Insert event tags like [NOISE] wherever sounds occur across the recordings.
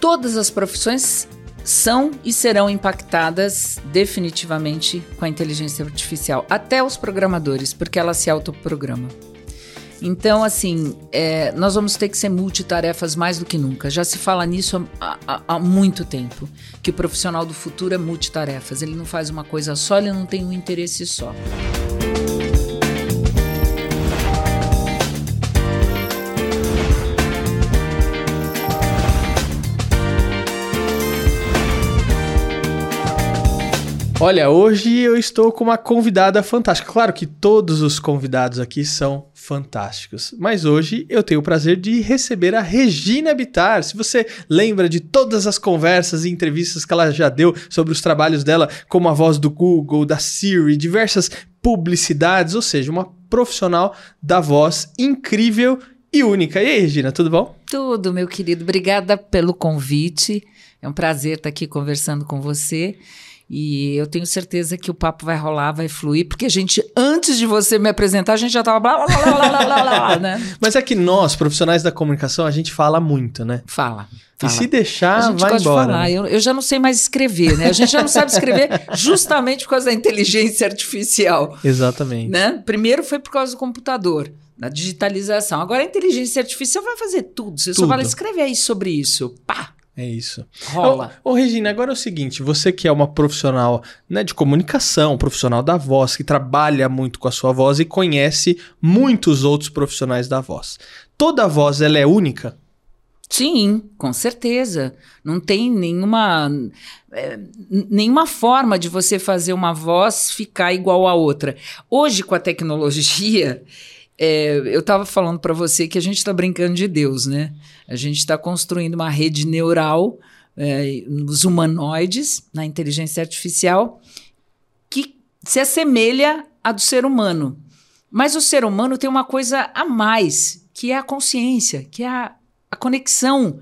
todas as profissões são e serão impactadas definitivamente com a inteligência artificial, até os programadores, porque ela se autoprograma. Então, assim, é, nós vamos ter que ser multitarefas mais do que nunca. Já se fala nisso há, há, há, muito tempo, que o profissional do futuro é multitarefas. Ele não faz uma coisa só, ele não tem um interesse só. Olha, hoje eu estou com uma convidada fantástica. Claro que todos os convidados aqui são fantásticos, mas hoje eu tenho o prazer de receber a Regina Bittar. Se você lembra de todas as conversas e entrevistas que ela já deu sobre os trabalhos dela, como a voz do Google, da Siri, diversas publicidades, ou seja, uma profissional da voz incrível e única. E aí, Regina, tudo bom? Tudo, meu querido. Obrigada pelo convite. É um prazer estar aqui conversando com você. E eu tenho certeza que o papo vai rolar, vai fluir, porque a gente, antes de você me apresentar, a gente já tava blá blá blá blá blá blá, blá né? [LAUGHS] Mas é que nós, profissionais da comunicação, a gente fala muito, né? Fala. E se deixar, vai embora. De. Né? Eu, eu, já não sei mais escrever, né? A gente já não sabe escrever [LAUGHS] justamente por causa da inteligência artificial. Exatamente. Né? Primeiro foi por causa do computador, da digitalização. Agora a inteligência artificial vai fazer tudo. Você tudo. só vai escrever aí sobre isso. Pá! É isso. Rola. Ô, ô, Regina, agora é o seguinte: você que é uma profissional né, de comunicação, profissional da voz, que trabalha muito com a sua voz e conhece muitos outros profissionais da voz. Toda voz ela é única? Sim, com certeza. Não tem nenhuma, é, nenhuma forma de você fazer uma voz ficar igual a outra. Hoje, com a tecnologia, é, eu estava falando para você que a gente está brincando de Deus, né? A gente está construindo uma rede neural é, nos humanoides, na inteligência artificial, que se assemelha à do ser humano. Mas o ser humano tem uma coisa a mais, que é a consciência, que é a, a conexão,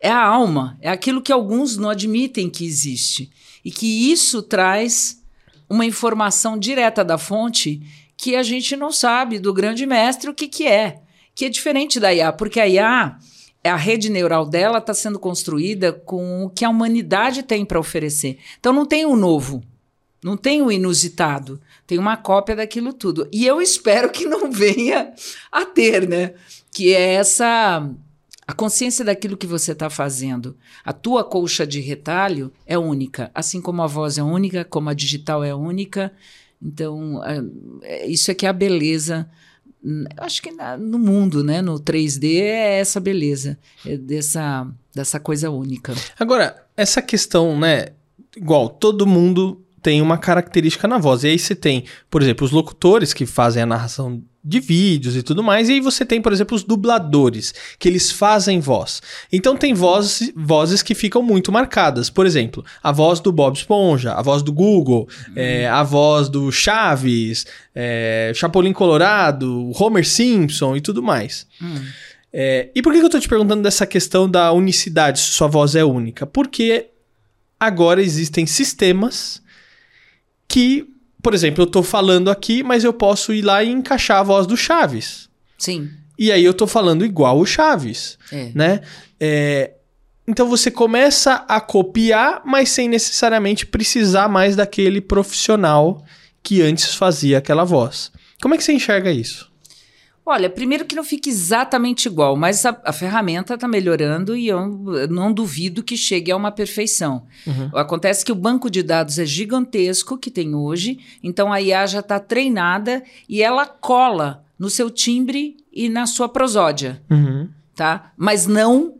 é a alma, é aquilo que alguns não admitem que existe. E que isso traz uma informação direta da fonte que a gente não sabe do grande mestre o que, que é. Que é diferente da IA, porque a IA, a rede neural dela está sendo construída com o que a humanidade tem para oferecer. Então não tem o novo, não tem o inusitado, tem uma cópia daquilo tudo. E eu espero que não [LAUGHS] venha a ter, né? Que é essa a consciência daquilo que você está fazendo. A tua colcha de retalho é única, assim como a voz é única, como a digital é única. Então, é, isso é que é a beleza. Eu acho que no mundo, né, no 3D, é essa beleza, é dessa, dessa coisa única. Agora, essa questão, né, igual todo mundo tem uma característica na voz. E aí você tem, por exemplo, os locutores que fazem a narração de vídeos e tudo mais. E aí você tem, por exemplo, os dubladores, que eles fazem voz. Então tem vozes, vozes que ficam muito marcadas. Por exemplo, a voz do Bob Esponja, a voz do Google, uhum. é, a voz do Chaves, é, Chapolin Colorado, Homer Simpson e tudo mais. Uhum. É, e por que eu estou te perguntando dessa questão da unicidade, se sua voz é única? Porque agora existem sistemas que por exemplo, eu tô falando aqui, mas eu posso ir lá e encaixar a voz do Chaves. Sim. E aí eu tô falando igual o Chaves, é. né? É, então você começa a copiar, mas sem necessariamente precisar mais daquele profissional que antes fazia aquela voz. Como é que você enxerga isso? Olha, primeiro que não fique exatamente igual, mas a, a ferramenta está melhorando e eu não duvido que chegue a uma perfeição. Uhum. Acontece que o banco de dados é gigantesco que tem hoje, então a IA já está treinada e ela cola no seu timbre e na sua prosódia, uhum. tá? Mas não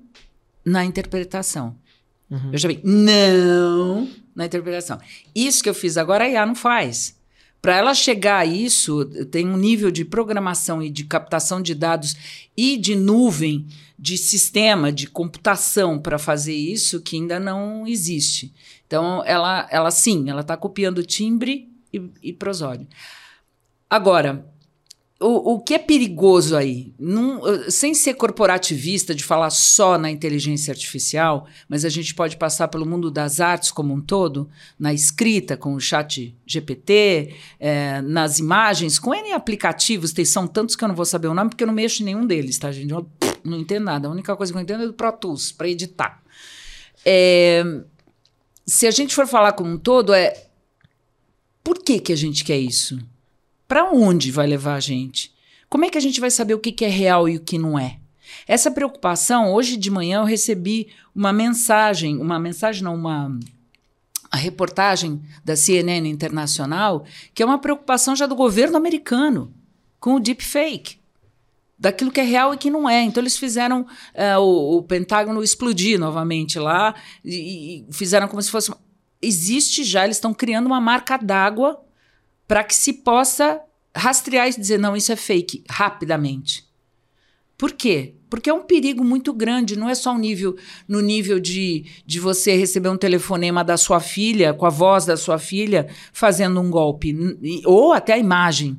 na interpretação. Uhum. Veja bem, não na interpretação. Isso que eu fiz agora a IA não faz. Para ela chegar a isso, tem um nível de programação e de captação de dados e de nuvem, de sistema, de computação para fazer isso que ainda não existe. Então, ela, ela sim, ela está copiando timbre e, e prosódio. Agora, o, o que é perigoso aí? Num, sem ser corporativista, de falar só na inteligência artificial, mas a gente pode passar pelo mundo das artes como um todo, na escrita, com o chat GPT, é, nas imagens, com N aplicativos, tem, são tantos que eu não vou saber o nome, porque eu não mexo em nenhum deles, tá, gente? Eu não entendo nada. A única coisa que eu entendo é do Pro Tools, para editar. é, se a gente for falar como um todo, é por que, que a gente quer isso? Para onde vai levar a gente? Como é que a gente vai saber o que, que é real e o que não é? Essa preocupação, hoje de manhã eu recebi uma mensagem, uma mensagem não, uma reportagem da CNN Internacional, que é uma preocupação já do governo americano com o deepfake daquilo que é real e que não é. Então eles fizeram uh, o, o, Pentágono explodir novamente lá e, e, fizeram como se fosse. Existe já, eles estão criando uma marca d'água para que se possa rastrear e dizer, não, isso é fake, rapidamente. Por quê? Porque é um perigo muito grande, não é só um nível, no nível de, de você receber um telefonema da sua filha, com a voz da sua filha, fazendo um golpe, ou até a imagem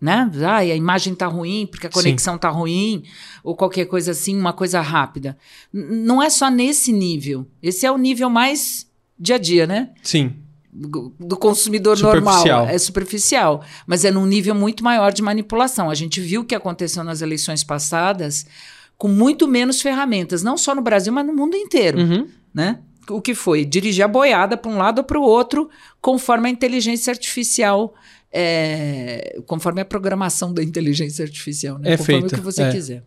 né? Ah, a imagem tá ruim porque a conexão Sim. tá ruim, ou qualquer coisa assim, uma coisa rápida. N não é só nesse nível. Esse é o nível mais dia a dia, né? Sim. Do, do consumidor normal. É superficial. Mas é num nível muito maior de manipulação. A gente viu o que aconteceu nas eleições passadas com muito menos ferramentas, não só no Brasil, mas no mundo inteiro. Uhum. Né? O que foi? Dirigir a boiada para um lado ou para o outro, conforme a inteligência artificial é, conforme a programação da inteligência artificial, né? É conforme feita, o que você é. quiser.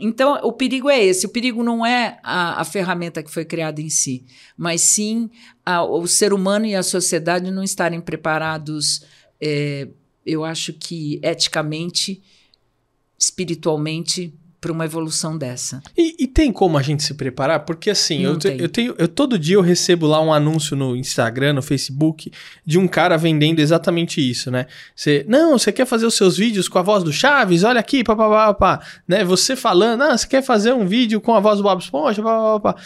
Então, o perigo é esse. O perigo não é a, a ferramenta que foi criada em si, mas sim a, o ser humano e a sociedade não estarem preparados, é, eu acho que eticamente, espiritualmente, para uma evolução dessa. E, e, tem como a gente se preparar? Porque assim, eu, te, eu, tenho, eu todo dia eu recebo lá um anúncio no Instagram, no Facebook, de um cara vendendo exatamente isso, né? Você, não, você quer fazer os seus vídeos com a voz do Chaves? Olha aqui, papapá, pá, né? Você falando, ah, você quer fazer um vídeo com a voz do Bob Esponja, papapá.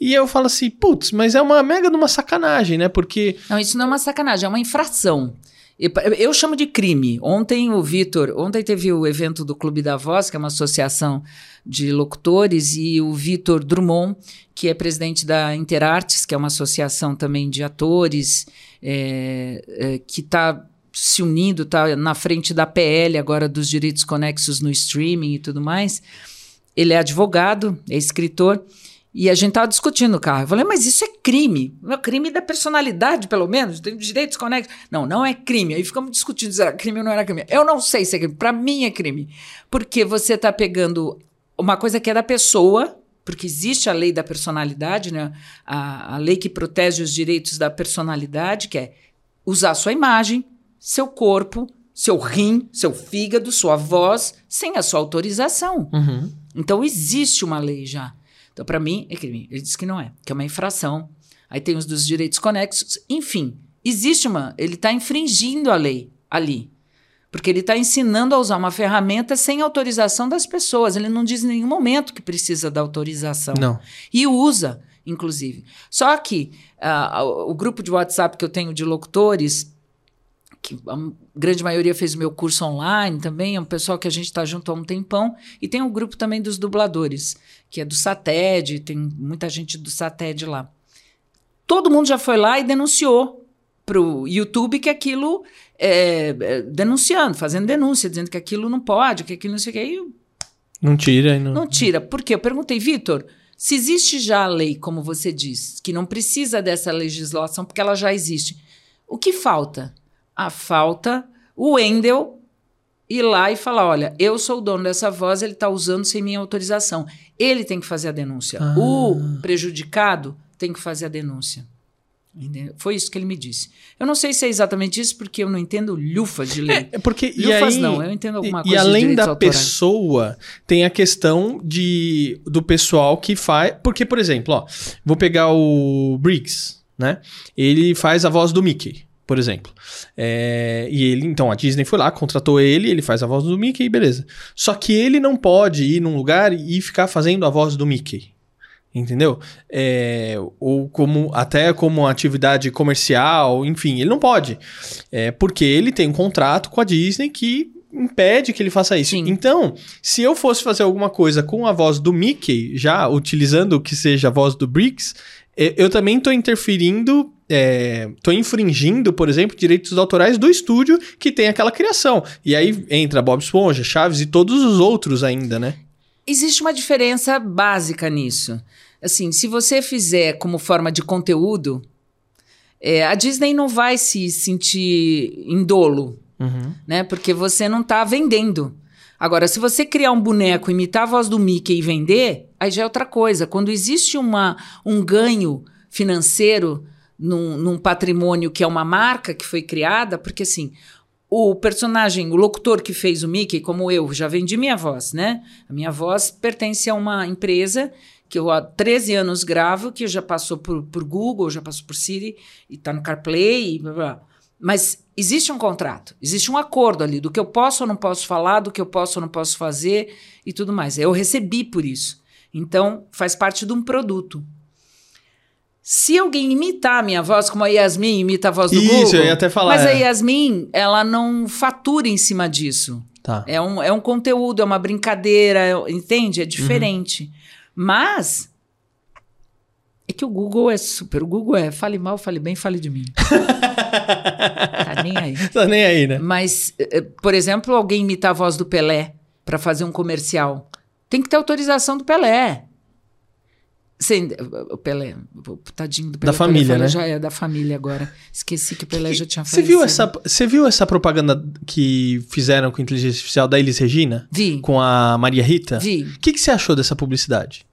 E eu falo assim, putz, mas é uma mega de uma sacanagem, né? Porque... Não, isso não é uma sacanagem, é uma infração. Eu chamo de crime. Ontem o Vitor, ontem teve o evento do Clube da Voz, que é uma associação de locutores, e o Vitor Drummond, que é presidente da Interartes, que é uma associação também de atores, é, é, que está se unindo, está na frente da PL agora dos direitos conexos no streaming e tudo mais. Ele é advogado, é escritor. E a gente tava discutindo o carro. Eu falei, mas isso é crime. É crime da personalidade, pelo menos. Tem direitos conexos. Não, não é crime. Aí ficamos discutindo se era crime ou não era crime. Eu não sei se é crime. Para mim é crime. Porque você tá pegando uma coisa que é da pessoa, porque existe a lei da personalidade, né? A, a lei que protege os direitos da personalidade, que é usar sua imagem, seu corpo, seu rim, seu fígado, sua voz, sem a sua autorização. Uhum. Então existe uma lei já. Então, para mim, é crime. Ele disse que não é, que é uma infração. Aí tem os dos direitos conexos. Enfim, existe uma. Ele está infringindo a lei ali. Porque ele está ensinando a usar uma ferramenta sem autorização das pessoas. Ele não diz em nenhum momento que precisa da autorização. Não. E usa, inclusive. Só que uh, o grupo de WhatsApp que eu tenho de locutores que a grande maioria fez o meu curso online também, é um pessoal que a gente está junto há um tempão, e tem um grupo também dos dubladores, que é do SATED, tem muita gente do SATED lá. Todo mundo já foi lá e denunciou para o YouTube que aquilo é, é, denunciando, fazendo denúncia, dizendo que aquilo não pode, que aquilo não sei o que. E não tira. Não... não tira. Por quê? Eu perguntei, Vitor, se existe já a lei, como você diz, que não precisa dessa legislação porque ela já existe, o que falta? A falta o Wendel ir lá e falar: olha, eu sou o dono dessa voz, ele está usando sem minha autorização. Ele tem que fazer a denúncia. Ah. O prejudicado tem que fazer a denúncia. Entendeu? Foi isso que ele me disse. Eu não sei se é exatamente isso, porque eu não entendo lufas de lei. É, porque, lufas aí, não, eu entendo alguma coisa E além da autorais. pessoa, tem a questão de, do pessoal que faz. Porque, por exemplo, ó, vou pegar o Briggs, né? Ele faz a voz do Mickey por exemplo. É, e ele, então, a Disney foi lá, contratou ele, ele faz a voz do Mickey, beleza. Só que ele não pode ir num lugar e ficar fazendo a voz do Mickey. Entendeu? É, ou como até como atividade comercial, enfim, ele não pode. É, porque ele tem um contrato com a Disney que impede que ele faça isso. Sim. Então, se eu fosse fazer alguma coisa com a voz do Mickey, já utilizando que seja a voz do Briggs, é, eu também estou interferindo estou é, infringindo, por exemplo, direitos autorais do estúdio que tem aquela criação. E aí entra Bob Esponja, Chaves e todos os outros ainda, né? Existe uma diferença básica nisso. assim, se você fizer como forma de conteúdo, é, a Disney não vai se sentir em dolo, Uhum. né? Porque você não está vendendo. Agora, se você criar um boneco, imitar a voz do Mickey e vender, aí já é outra coisa. Quando existe uma, um ganho financeiro num, num patrimônio que é uma marca que foi criada, porque assim, o personagem, o locutor que fez o Mickey, como eu, já vendi minha voz, né? A minha voz pertence a uma empresa que eu há 13 anos gravo, que já passou por, por Google, já passou por Siri, e está no CarPlay, e blá, blá. Mas existe um contrato, existe um acordo ali do que eu posso ou não posso falar, do que eu posso ou não posso fazer e tudo mais. Eu recebi por isso. Então, faz parte de um produto. Se alguém imitar a minha voz, como a Yasmin imita a voz do Isso, Google... eu ia até falar, Mas a é. Yasmin, ela não fatura em cima disso. Tá. É um, é um conteúdo, é uma brincadeira, é- entende? É diferente. Mas é que o Google é super. O Google é fale mal, fale bem, fale de mim. [LAUGHS] tá nem aí. Tá nem aí, né? Mas, eh, eh, por exemplo, alguém imitar a voz do Pelé para fazer um comercial. Tem que ter autorização do Pelé. Sem, o Pelé, o tadinho do Pelé. Da o Pelé família, falou, né? Já é da família agora. Esqueci que o Pelé já tinha Você falecido. viu, essa, você viu essa propaganda que fizeram com inteligência artificial da Elis Regina? Vi. Com a Maria Rita? Vi. O que, que você achou dessa publicidade?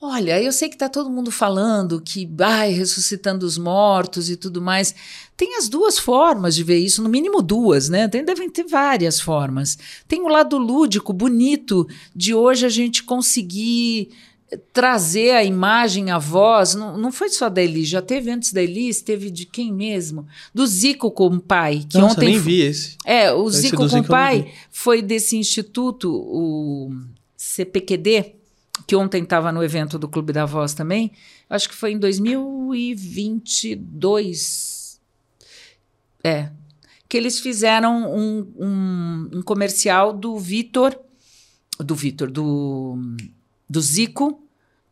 Olha, eu sei que tá todo mundo falando que, ai, ressuscitando os mortos e tudo mais. Tem as duas formas de ver isso, no mínimo duas, né? Tem, devem ter várias formas. Tem o lado lúdico, bonito, de hoje a gente conseguir eh, trazer a imagem, a voz. Não, não foi só da Elis, já teve antes da Elis, teve de quem mesmo? Do Zico com o pai, que Nossa, ontem nem fo- vi esse. é, o Esse Zico do com Zico eu o não pai vi. foi desse instituto, o CPQD, que ontem estava no evento do Clube da Voz também. Acho que foi em 2022. É. Que eles fizeram um, um, um comercial do Vitor, do Vitor, do, do Zico,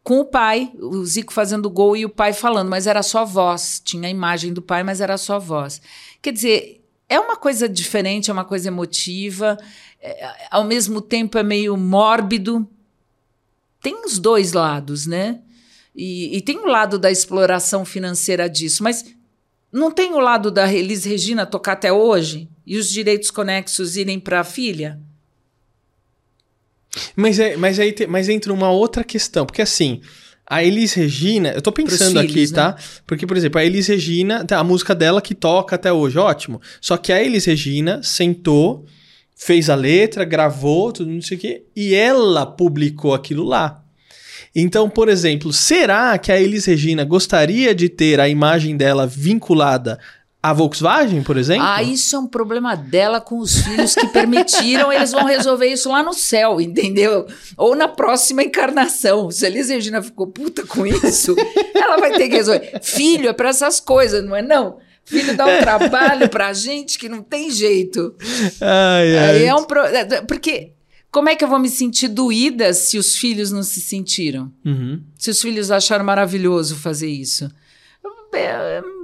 com o pai, o Zico fazendo gol e o pai falando, mas era só voz. Tinha a imagem do pai, mas era só voz. Quer dizer, é uma coisa diferente, é uma coisa emotiva, é, ao mesmo tempo é meio mórbido. Tem os dois lados, né? E, e tem o lado da exploração financeira disso, mas não tem o lado da Elis Regina tocar até hoje e os direitos conexos irem para a filha? Mas, é, mas aí te- mas entra uma outra questão, porque assim, a Elis Regina, eu tô pensando aqui, filhos, né? tá? Porque, por exemplo, a Elis Regina, tá, a música dela que toca até hoje, ótimo. Só que a Elis Regina sentou, fez a letra, gravou, tudo não sei o quê, e ela publicou aquilo lá. Então, por exemplo, será que a Elis Regina gostaria de ter a imagem dela vinculada à Volkswagen, por exemplo? Ah, isso é um problema dela com os filhos que permitiram, eles vão resolver isso lá no céu, entendeu? Ou na próxima encarnação. Se a Elis Regina ficou puta com isso, ela vai ter que resolver. Filho é pra essas coisas, não é não? Filho dá um trabalho pra gente que não tem jeito. Ai, ai. Aí é um pro... é, Porque como é que eu vou me sentir doída se os filhos não se sentiram? Uhum. Se os filhos acharam maravilhoso fazer isso?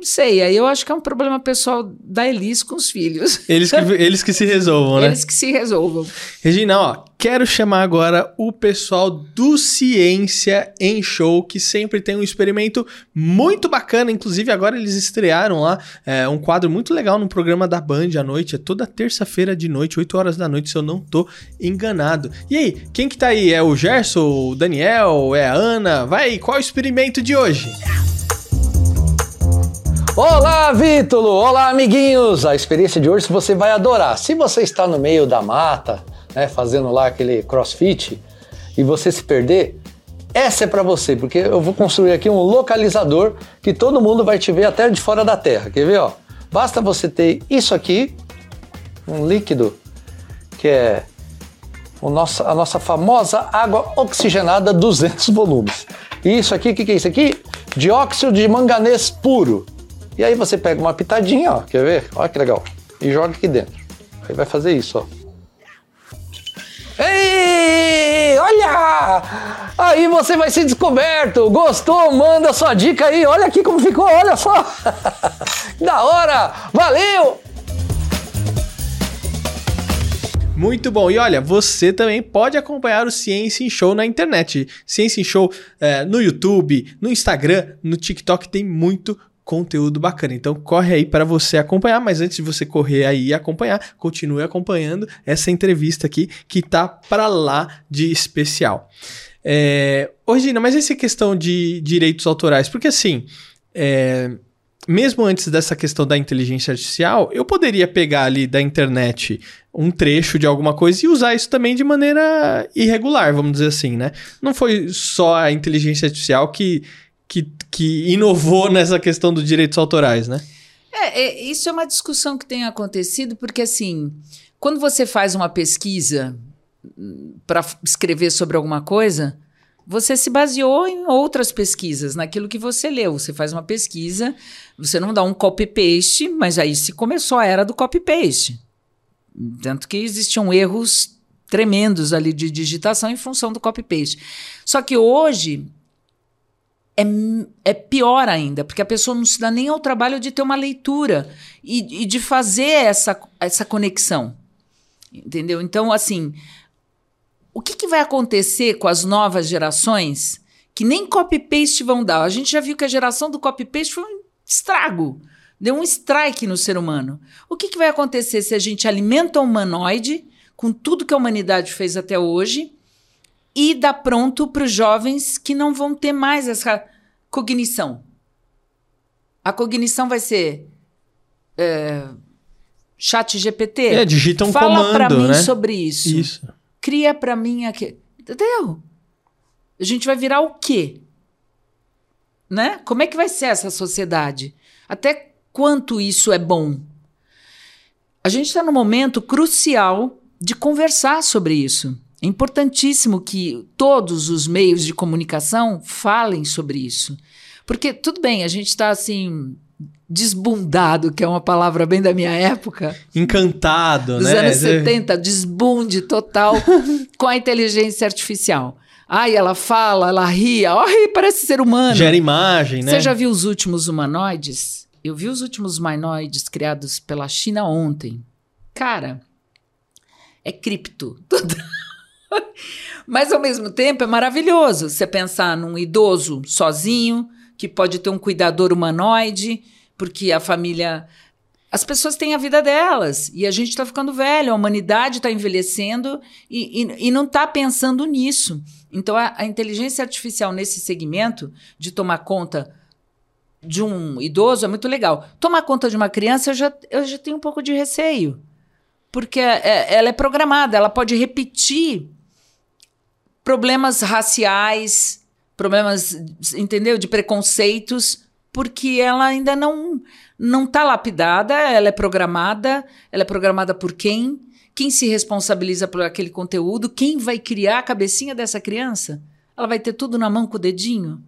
Não sei, aí eu acho que é um problema pessoal da Elis com os filhos. Eles, que, [LAUGHS] eles que se resolvam, né? Eles que se resolvam. Regina, ó, quero chamar agora o pessoal do Ciência em Show, que sempre tem um experimento muito bacana. Inclusive, agora eles estrearam lá é, um quadro muito legal no programa da Band à noite. É toda terça-feira de noite, 8 horas da noite, se eu não tô enganado. E aí, quem que tá aí? É o Gerson, o Daniel, é a Ana? Vai, qual é o experimento de hoje? Olá, Vítulo! Olá, amiguinhos! A experiência de hoje você vai adorar. Se você está no meio da mata, né, fazendo lá aquele crossfit, e você se perder, essa é para você, porque eu vou construir aqui um localizador que todo mundo vai te ver até de fora da Terra. Quer ver, ó? Basta você ter isso aqui, um líquido, que é nosso, a nossa famosa água oxigenada 200 volumes. E isso aqui, o que, que é isso aqui? Dióxido de manganês puro. E aí você pega uma pitadinha, ó, quer ver? Olha que legal. E joga aqui dentro. Aí vai fazer isso, ó. Ei, olha! Aí você vai ser descoberto. Gostou? Manda sua dica aí. Olha aqui como ficou, olha só. [LAUGHS] da hora! Valeu! Muito bom. E olha, você também pode acompanhar o Ciência em Show na internet. Ciência em Show é, no YouTube, no Instagram, no TikTok, tem muito conteúdo bacana. Então corre aí para você acompanhar, mas antes de você correr aí e acompanhar, continue acompanhando essa entrevista aqui que tá para lá de especial. É, Regina, mas essa questão de direitos autorais, porque assim, é, mesmo antes dessa questão da inteligência artificial, eu poderia pegar ali da internet um trecho de alguma coisa e usar isso também de maneira irregular, vamos dizer assim, né? Não foi só a inteligência artificial que que, que inovou nessa questão dos direitos autorais, né? É, é, isso é uma discussão que tem acontecido, porque assim, quando você faz uma pesquisa hum, para escrever sobre alguma coisa, você se baseou em outras pesquisas, naquilo que você leu. Você faz uma pesquisa, você não dá um copy-paste, mas aí se começou a era do copy-paste. Tanto que existiam erros tremendos ali de digitação em função do copy-paste. Só que hoje é, é pior ainda, porque a pessoa não se dá nem ao trabalho de ter uma leitura e, e de fazer essa, essa conexão. Entendeu? Então, assim, o que, que vai acontecer com as novas gerações que nem copy-paste vão dar? A gente já viu que a geração do copy-paste foi um estrago. Deu um strike no ser humano. O que, que vai acontecer se a gente alimenta o humanoide com tudo que a humanidade fez até hoje e dá pronto para os jovens que não vão ter mais essa cognição. A cognição vai ser é, chat GPT. É, digita um Fala comando, para mim né? sobre isso. Isso. Cria para mim aqui. Entendeu? A gente vai virar o quê? Né? Como é que vai ser essa sociedade? Até quanto isso é bom? A gente está num momento crucial de conversar sobre isso. É importantíssimo que todos os meios de comunicação falem sobre isso. Porque, tudo bem, a gente está assim, desbundado, que é uma palavra bem da minha época. Encantado, dos né? anos 70, desbunde total [LAUGHS] com a inteligência artificial. Ai, ela fala, ela ri, ai, parece ser humano. Gera imagem, né? Você já viu os últimos humanoides? Eu vi os últimos humanoides criados pela China ontem. Cara, é cripto. [LAUGHS] Mas ao mesmo tempo é maravilhoso você pensar num idoso sozinho, que pode ter um cuidador humanoide, porque a família. As pessoas têm a vida delas e a gente está ficando velho, a humanidade está envelhecendo e, e, e não está pensando nisso. Então, a, a inteligência artificial nesse segmento de tomar conta de um idoso é muito legal. Tomar conta de uma criança, eu já, eu já tenho um pouco de receio. Porque é, ela é programada, ela pode repetir problemas raciais, problemas, entendeu? De preconceitos, porque ela ainda não não está lapidada, ela é programada, ela é programada por quem? Quem se responsabiliza por aquele conteúdo? Quem vai criar a cabecinha dessa criança? Ela vai ter tudo na mão com o dedinho?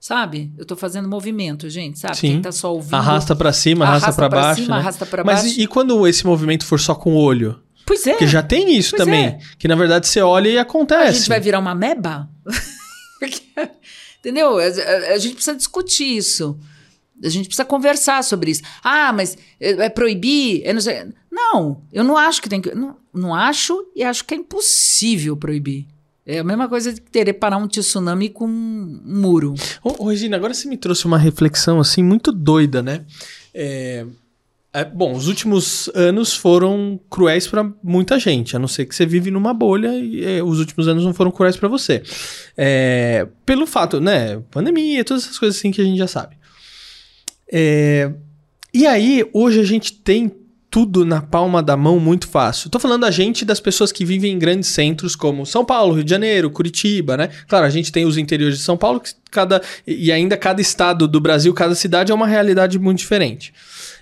Sabe? Eu tô fazendo movimento, gente, sabe? Sim. Quem tá só ouvindo. Arrasta pra cima, arrasta, pra baixo. cima, né? arrasta pra Mas baixo. e, e quando esse movimento for só com o olho? Pois é. Porque já tem isso Pois também. é. Que na verdade você olha e acontece. A gente vai virar uma meba? [LAUGHS] Porque, Entendeu? A, a- a gente precisa discutir isso. A gente precisa conversar sobre isso. Ah, mas é, é proibir? É não, sei- não, eu não acho que tem que. Não, não acho e acho que é impossível proibir. É a mesma coisa de querer parar um tsunami com um muro. Ô, ô, Regina, agora você me trouxe uma reflexão assim muito doida, né? É, é, bom, os últimos anos foram cruéis pra muita gente, a não ser que você vive numa bolha e é, os últimos anos não foram cruéis pra você. É, pelo fato, né? Pandemia, todas essas coisas assim que a gente já sabe. É, e aí, hoje a gente tem tudo na palma da mão muito fácil. Tô falando a gente das pessoas que vivem em grandes centros como São Paulo, Rio de Janeiro, Curitiba, né? Claro, a gente tem os interiores de São Paulo, que cada e ainda cada estado do Brasil, cada cidade é uma realidade muito diferente.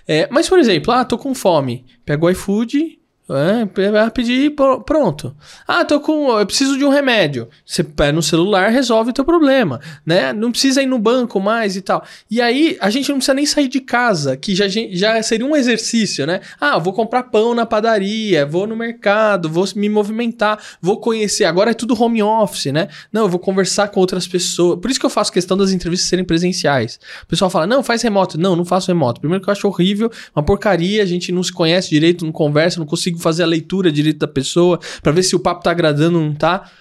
É, mas, por exemplo, ah, tô com fome. Pego o iFood, é, vai pedir pr- pronto. Ah, tô com. Eu preciso de um remédio. Você pega no celular, resolve o teu problema, né? Não precisa ir no banco mais e tal. E aí, a gente não precisa nem sair de casa, que já, já seria um exercício, né? Ah, vou comprar pão na padaria, vou no mercado, vou me movimentar, vou conhecer. Agora é tudo home office, né? Não, eu vou conversar com outras pessoas. Por isso que eu faço questão das entrevistas serem presenciais. O pessoal fala, não, faz remoto. Não, não faço remoto. Primeiro que eu acho horrível, uma porcaria, a gente não se conhece direito, não conversa, não consigo consigo fazer a leitura direito da pessoa, para ver se o papo tá agradando ou não tá.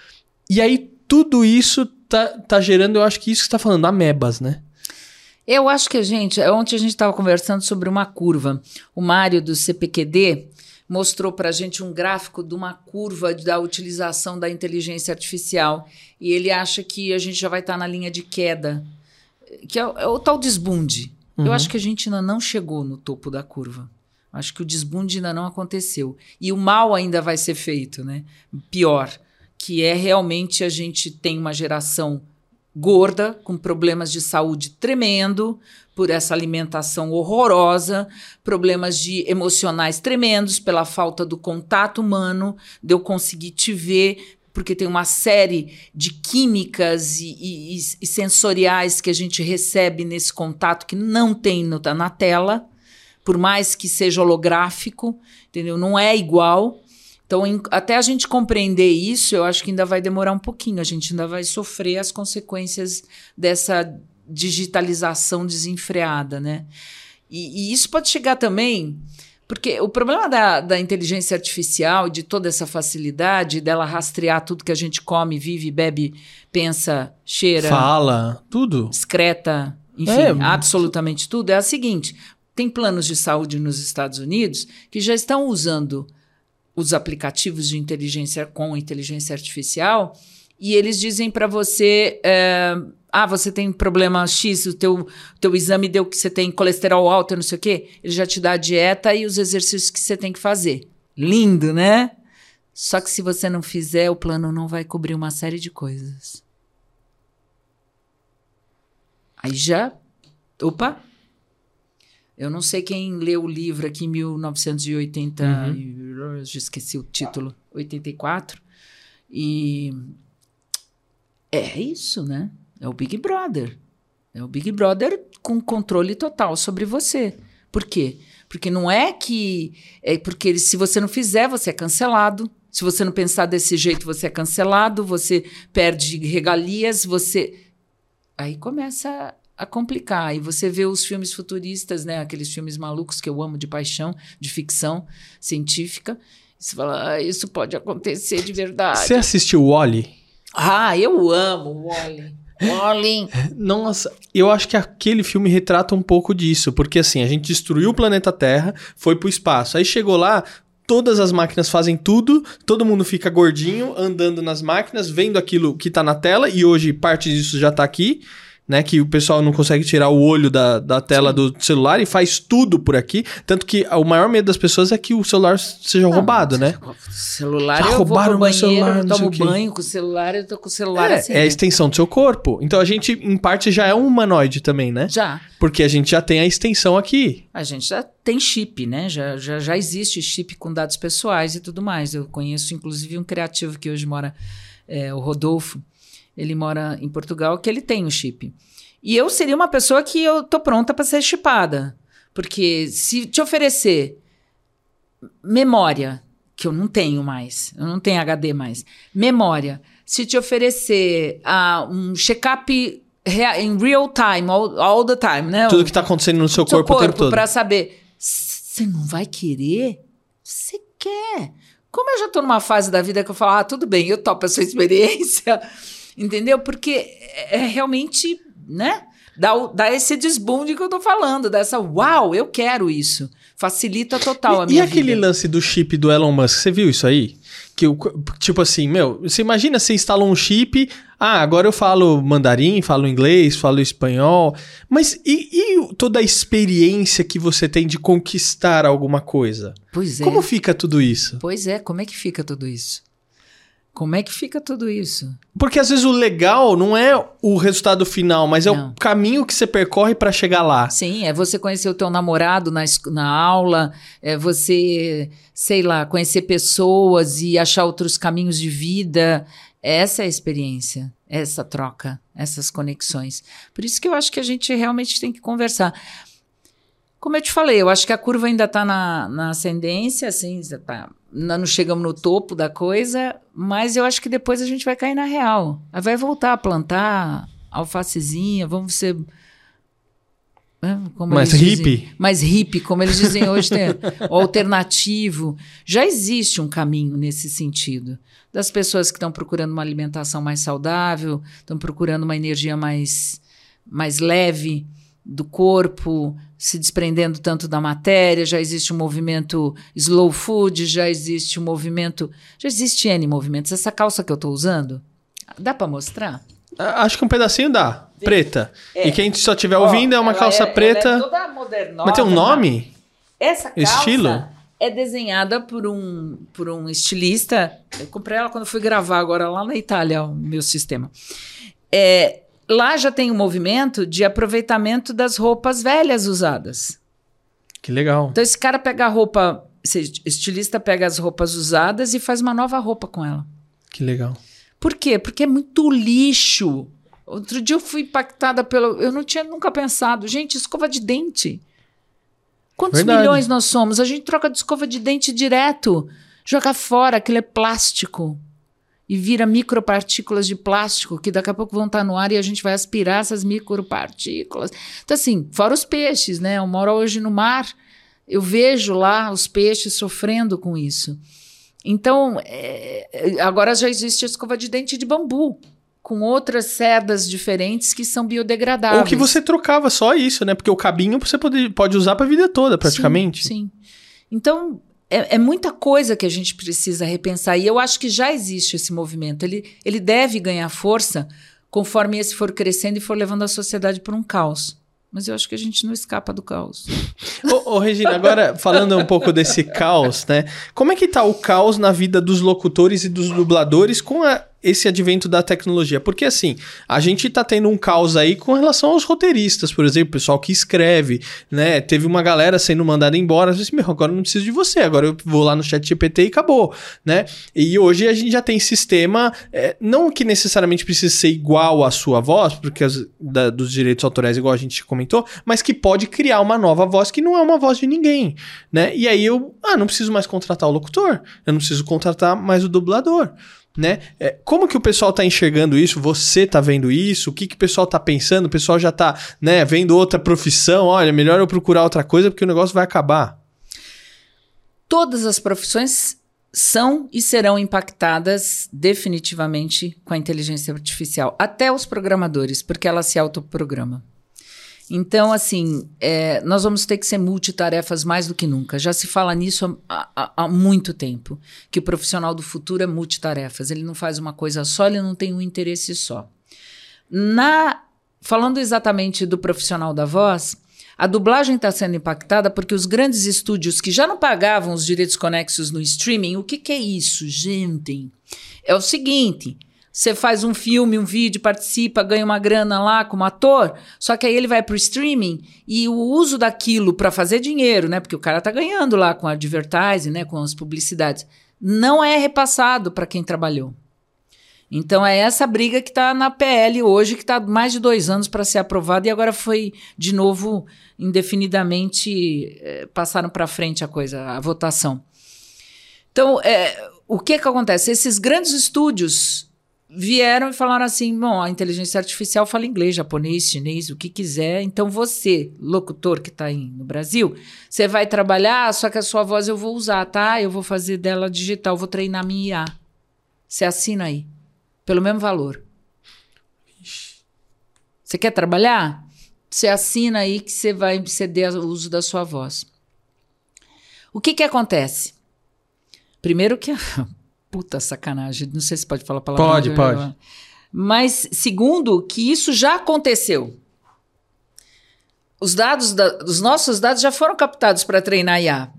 E aí tudo isso tá, tá gerando, eu acho que isso que você tá falando, amebas, né? Eu acho que a gente, ontem a gente estava conversando sobre uma curva. O Mário do CPQD mostrou para a gente um gráfico de uma curva da utilização da inteligência artificial e ele acha que a gente já vai estar tá na linha de queda, que é, é o tal desbunde. Uhum. Eu acho que a gente ainda não chegou no topo da curva. Acho que o desbunde ainda não aconteceu. E o mal ainda vai ser feito, né? Pior, que é realmente a gente tem uma geração gorda, com problemas de saúde tremendo, por essa alimentação horrorosa, problemas de emocionais tremendos pela falta do contato humano, de eu conseguir te ver, porque tem uma série de químicas e, e, e sensoriais que a gente recebe nesse contato que não tem no, na tela, por mais que seja holográfico, entendeu? Não é igual. Então, em, até a gente compreender isso, eu acho que ainda vai demorar um pouquinho. A gente ainda vai sofrer as consequências dessa digitalização desenfreada, né? E, e isso pode chegar também, porque o problema da, da inteligência artificial, de toda essa facilidade dela rastrear tudo que a gente come, vive, bebe, pensa, cheira, fala, tudo, excreta, enfim, é. absolutamente tudo, é a seguinte: tem planos de saúde nos Estados Unidos que já estão usando os aplicativos de inteligência com inteligência artificial e eles dizem para você é, ah você tem problema X o teu teu exame deu que você tem colesterol alto não sei o quê ele já te dá a dieta e os exercícios que você tem que fazer. Lindo né? Só que se você não fizer o plano não vai cobrir uma série de coisas. Aí já opa eu não sei quem leu o livro aqui em 1980, uhum. já esqueci o título, 84. E é isso, né? É o Big Brother. É o Big Brother com controle total sobre você. Por quê? Porque não é que. É porque se você não fizer, você é cancelado. Se você não pensar desse jeito, você é cancelado, você perde regalias, você. Aí começa a complicar. E você vê os filmes futuristas, né? Aqueles filmes malucos que eu amo de paixão, de ficção científica. E você fala, ah, isso pode acontecer de verdade. Você assistiu Wally? Ah, eu amo Wally. Wally. [LAUGHS] Nossa, eu acho que aquele filme retrata um pouco disso, porque assim, a gente destruiu o planeta Terra, foi pro espaço. Aí chegou lá, todas as máquinas fazem tudo, todo mundo fica gordinho, andando nas máquinas, vendo aquilo que tá na tela, e hoje parte disso já tá aqui né? Que o pessoal não consegue tirar o olho da, da tela Sim. do celular e faz tudo por aqui. Tanto que o maior medo das pessoas é que o celular seja não, roubado, né? Celular, Já eu roubaram vou banheiro, celular, eu tomo banho com o celular, eu tô com o celular é, assim. É a extensão do seu corpo. Então a gente, em parte, já é um humanoide também, né? Já. Porque a gente já tem a extensão aqui. A gente já tem chip, né? Já, já, já existe chip com dados pessoais e tudo mais. Eu conheço, inclusive, um criativo que hoje mora, é, o Rodolfo ele mora em Portugal, que ele tem o chip. E eu seria uma pessoa que eu tô pronta para ser chipada. Porque se te oferecer memória, que eu não tenho mais, eu não tenho HD mais, memória, se te oferecer uh, um check-up em real time, all, all, the time, né? Tudo que tá acontecendo no seu, seu corpo, corpo o tempo todo. Pra saber, você não vai querer? Você quer. Como eu já tô numa fase da vida que eu falo, ah, tudo bem, eu topo essa experiência Entendeu? Porque é, é realmente, né? Dá, dá esse desbunde que eu tô falando, dessa uau, eu quero isso. Facilita total a minha vida. E aquele vida. lance do chip do Elon Musk, você viu isso aí? Que eu, tipo assim, meu, você imagina você instala um chip, ah, agora eu falo mandarim, falo inglês, falo espanhol, mas e, e toda a experiência que você tem de conquistar alguma coisa? Pois é. Como fica tudo isso? Pois é, como é que fica tudo isso? Como é que fica tudo isso? Porque às vezes o legal não é o resultado final, mas é não. o caminho que você percorre para chegar lá. Sim, é você conhecer o teu namorado na, na aula, é você, sei lá, conhecer pessoas e achar outros caminhos de vida. Essa é a experiência, essa troca, essas conexões. Por isso que eu acho que a gente realmente tem que conversar. Como eu te falei, eu acho que a curva ainda está na, na ascendência, assim, não chegamos no topo da coisa, mas eu acho que depois a gente vai cair na real. Vai voltar a plantar alfacezinha, vamos ser né, como Mais hippie. mais hippie, como eles dizem hoje, [LAUGHS] o alternativo. Já existe um caminho nesse sentido. Das pessoas que estão procurando uma alimentação mais saudável, estão procurando uma energia mais, mais leve do corpo, se desprendendo tanto da matéria. Já existe um movimento slow food, já existe um movimento. Já existe N movimentos. Essa calça que eu estou usando, dá para mostrar? Ah, Acho que um pedacinho dá. Preta. É. E quem só estiver ouvindo é uma Ela calça preta. é toda modernosa, mas tem um nome? Essa calça Estilo? é desenhada por um, por um estilista. Eu comprei ela quando fui gravar agora lá na Itália, o meu sistema. É, lá já tem um movimento de aproveitamento das roupas velhas usadas. Que legal. Então esse cara pega a roupa, esse estilista pega as roupas usadas e faz uma nova roupa com ela. Que legal. Por quê? Porque é muito lixo. Outro dia eu fui impactada pelo. Eu não tinha nunca pensado. Gente, escova de dente. Quantos Verdade. milhões nós somos? A gente troca de escova de dente direto. Joga fora, aquilo é plástico. E vira micropartículas de plástico que daqui a pouco vão estar no ar e a gente vai aspirar essas micropartículas. Então, assim, fora os peixes, né? Eu moro hoje no mar, eu vejo lá os peixes sofrendo com isso. Então, é, agora já existe a escova de dente de bambu, com outras sedas diferentes que são biodegradáveis. Ou que você trocava só isso, né? Porque o cabinho você pode, pode usar pra vida toda, praticamente. Sim. sim. Então, é, é muita coisa que a gente precisa repensar. E eu acho que já existe esse movimento. Ele, ele deve ganhar força conforme esse for crescendo e for levando a sociedade para um caos. Mas eu acho que a gente não escapa do caos. [LAUGHS] Ô, ô, Regina, agora falando um pouco desse caos, né? Como é que tá o caos na vida dos locutores e dos dubladores com a- esse advento da tecnologia? Porque assim, a gente tá tendo um caos aí com relação aos roteiristas, por exemplo, pessoal que escreve, né? Teve uma galera sendo mandada embora, assim, meu, agora eu não preciso de você, agora eu vou lá no chat GPT e acabou, né? E hoje a gente já tem sistema, é, não que necessariamente precise ser igual à sua voz, porque as, da- dos direitos autorais, igual a gente comentou, mas que pode criar uma nova voz que não é uma voz de ninguém, né? E aí eu, ah, não preciso mais contratar o locutor, eu não preciso contratar mais o dublador. Né? É, como que o pessoal tá enxergando isso? Você tá vendo isso? O que, que o pessoal tá pensando? O pessoal já tá, né, vendo outra profissão? Olha, melhor eu procurar outra coisa porque o negócio vai acabar. Todas as profissões são e serão impactadas definitivamente com a inteligência artificial, até os programadores, porque ela se autoprograma. Então, assim, é, nós vamos ter que ser multitarefas mais do que nunca. Já se fala nisso há, há- há muito tempo, que o profissional do futuro é multitarefas. Ele não faz uma coisa só, ele não tem um interesse só. Na, falando exatamente do profissional da voz, a dublagem está sendo impactada porque os grandes estúdios que já não pagavam os direitos conexos no streaming, o que, que é isso, gente? É o seguinte: você faz um filme, um vídeo, participa, ganha uma grana lá como ator, só que aí ele vai para o streaming e o uso daquilo para fazer dinheiro, né? Porque o cara tá ganhando lá com advertising, né? Com as publicidades, não é repassado para quem trabalhou. Então é essa briga que está na PL hoje, que está mais de dois anos para ser aprovada e agora foi de novo indefinidamente eh, passaram para frente a coisa, a votação. Então é, o que que acontece? Esses grandes estúdios vieram e falaram assim: bom, a inteligência artificial fala inglês, japonês, chinês, o que quiser. Então você, locutor que está aí no Brasil, você vai trabalhar, só que a sua voz eu vou usar, tá? Eu vou fazer dela digital, vou treinar minha IA. Você assina aí pelo mesmo valor. Você quer trabalhar? Você assina aí que você vai ceder o uso da sua voz. O que que acontece? Primeiro que puta sacanagem, não sei se pode falar a palavra. Pode, pode. Mas segundo que isso já aconteceu. Os dados da, os nossos dados já foram captados para treinar IA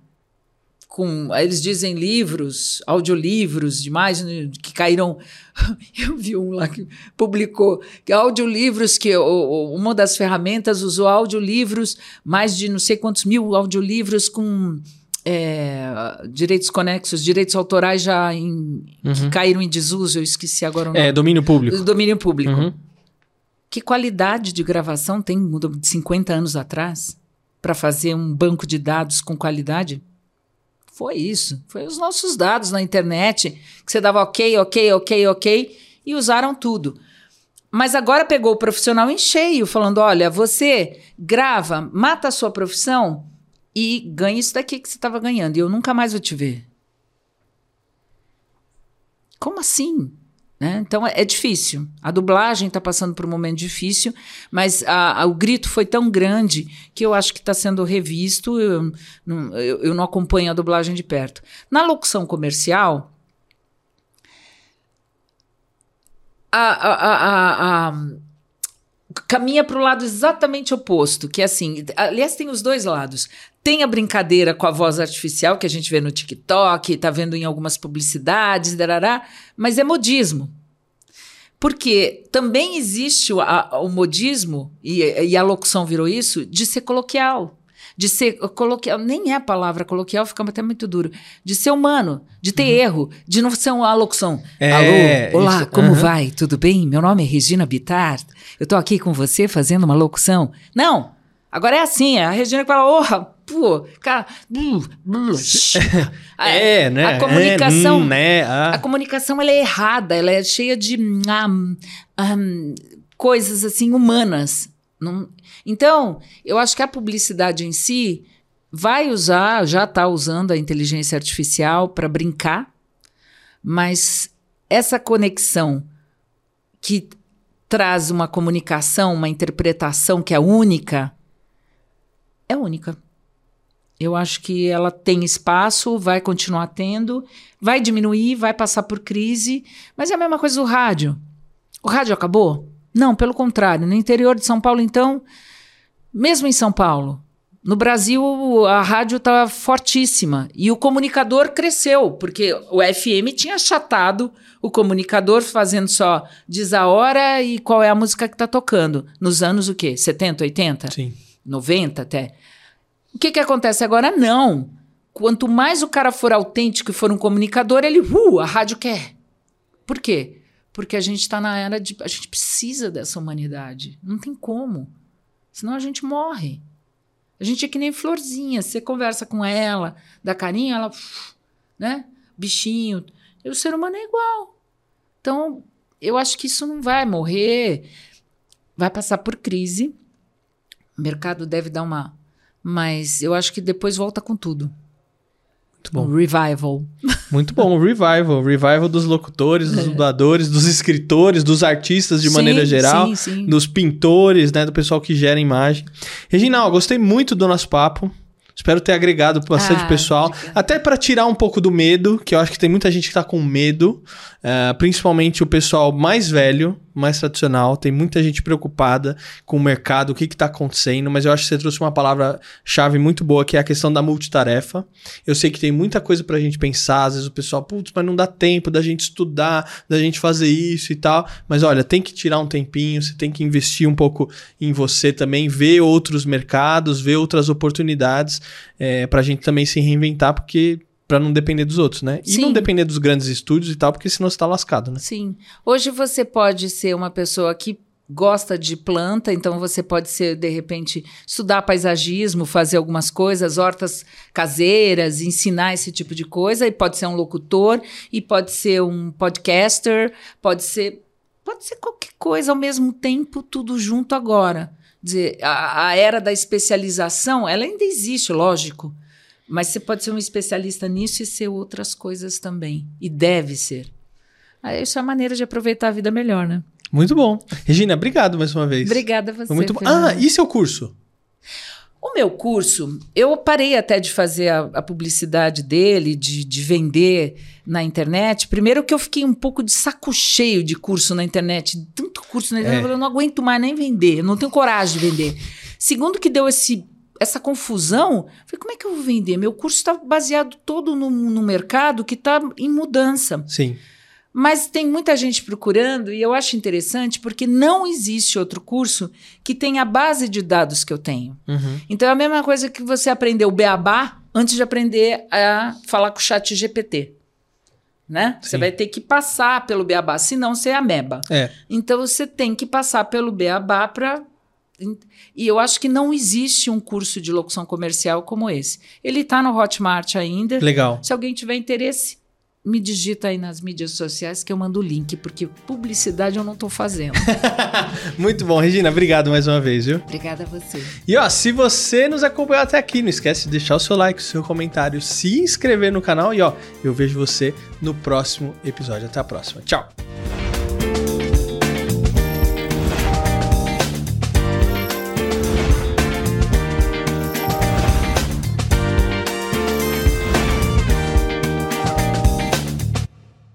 com, eles dizem livros, audiolivros demais, né, que caíram. [LAUGHS] Eu vi um lá que publicou que audiolivros, que o, uma das ferramentas usou audiolivros, mais de não sei quantos mil audiolivros com é, direitos conexos, direitos autorais já em, que caíram em desuso, eu esqueci agora o nome. É, domínio público. Do domínio público. Uhum. Que qualidade de gravação tem de 50 anos atrás para fazer um banco de dados com qualidade? Foi isso. Foi os nossos dados na internet, que você dava ok, ok, ok, ok, e usaram tudo. Mas agora pegou o profissional em cheio, falando: olha, você grava, mata a sua profissão e ganha isso daqui que você estava ganhando. E eu nunca mais vou te ver. Como assim? Né? Então é, é, difícil. A dublagem está passando por um momento difícil, mas a, a, o grito foi tão grande que eu acho que está sendo revisto. Eu não, eu, eu não acompanho a dublagem de perto. Na locução comercial, a, a, a, caminha para o lado exatamente oposto, que é assim, aliás, tem os dois lados. Tem a brincadeira com a voz artificial que a gente vê no TikTok, tá vendo em algumas publicidades, darará, mas é modismo. Porque também existe o, a, o modismo, e, e a locução virou isso, de ser coloquial de ser coloquial, nem é a palavra coloquial, fica até muito duro, de ser humano, de ter uhum. erro, de não ser uma locução. É, Alô, olá, isso, como uhum. vai? Tudo bem? Meu nome é Regina Bittar, eu tô aqui com você fazendo uma locução. Não, agora é assim, a Regina que fala, oh, pô, cara, [LAUGHS] é, né? A comunicação, é, hum, né? Ah. a comunicação ela é errada, ela é cheia de um, um, coisas assim humanas. Não, então, eu acho que a publicidade em si vai usar, já está usando a inteligência artificial para brincar, mas essa conexão que traz uma comunicação, uma interpretação que é única, é única. Eu acho que ela tem espaço, vai continuar tendo, vai diminuir, vai passar por crise, mas é a mesma coisa do rádio. O rádio acabou? Não, pelo contrário. No interior de São Paulo, então, mesmo em São Paulo, no Brasil a rádio estava tá fortíssima e o comunicador cresceu, porque o FM tinha achatado o comunicador fazendo só diz a hora e qual é a música que está tocando. Nos anos o quê? 70, 80? Sim. 90 até. O que, que acontece agora? Não. Quanto mais o cara for autêntico e for um comunicador, ele, uh, a rádio quer. Por quê? Porque a gente está na era de. A gente precisa dessa humanidade. Não tem como. Senão a gente morre. A gente é que nem florzinha. Você conversa com ela, dá carinho, ela. né? Bichinho. E o ser humano é igual. Então, eu acho que isso não vai morrer. Vai passar por crise. O mercado deve dar uma. Mas eu acho que depois volta com tudo. Muito bom. Um revival. Muito bom, o revival. Revival dos locutores, dos é. dubladores, dos escritores, dos artistas de sim, maneira geral, sim, sim. dos pintores, né? Do pessoal que gera imagem. Reginal, gostei muito do nosso papo. Espero ter agregado bastante ah, pessoal. Até para tirar um pouco do medo, que eu acho que tem muita gente que tá com medo. Uh, principalmente o pessoal mais velho, mais tradicional. Tem muita gente preocupada com o mercado, o que está acontecendo. Mas eu acho que você trouxe uma palavra-chave muito boa, que é a questão da multitarefa. Eu sei que tem muita coisa para a gente pensar. Às vezes o pessoal, putz, mas não dá tempo da gente estudar, da gente fazer isso e tal. Mas olha, tem que tirar um tempinho, você tem que investir um pouco em você também, ver outros mercados, ver outras oportunidades é, eh, para a gente também se reinventar, porque para não depender dos outros, né? E Sim. não depender dos grandes estúdios e tal, porque senão você tá lascado, né? Sim. Hoje você pode ser uma pessoa que gosta de planta, então você pode ser, de repente, estudar paisagismo, fazer algumas coisas, hortas caseiras, ensinar esse tipo de coisa, e pode ser um locutor, e pode ser um podcaster, pode ser. Pode ser qualquer coisa ao mesmo tempo, tudo junto agora. Dizer, a, a era da especialização, ela ainda existe, lógico. Mas você pode ser um especialista nisso e ser outras coisas também. E deve ser. Isso é a maneira de aproveitar a vida melhor, né? Muito bom. Regina, obrigado mais uma vez. Obrigada a você. Foi muito bom. Ah, e seu curso? O meu curso, eu parei até de fazer a, a publicidade dele, de, de, vender na internet. Primeiro que eu fiquei um pouco de saco cheio de curso na internet, tanto curso na internet, é. eu não aguento mais nem vender, eu não tenho coragem de vender. Segundo que deu esse essa confusão, falei, como é que eu vou vender? Meu curso está baseado todo no, no mercado que está em mudança. Sim. Mas tem muita gente procurando e eu acho interessante porque não existe outro curso que tenha a base de dados que eu tenho. Uhum. Então é a mesma coisa que você aprender o beabá antes de aprender a falar com o chat GPT. Né? Você vai ter que passar pelo beabá, senão você é ameba. É. Então você tem que passar pelo beabá para e eu acho que não existe um curso de locução comercial como esse. Ele está no Hotmart ainda. Legal. Se alguém tiver interesse, me digita aí nas mídias sociais que eu mando o link, porque publicidade eu não tô fazendo. [LAUGHS] Muito bom, Regina. Obrigado mais uma vez, viu? Obrigada a você. E ó, se você nos acompanhou até aqui, não esquece de deixar o seu like, o seu comentário, se inscrever no canal e ó, eu vejo você no próximo episódio. Até a próxima. Tchau.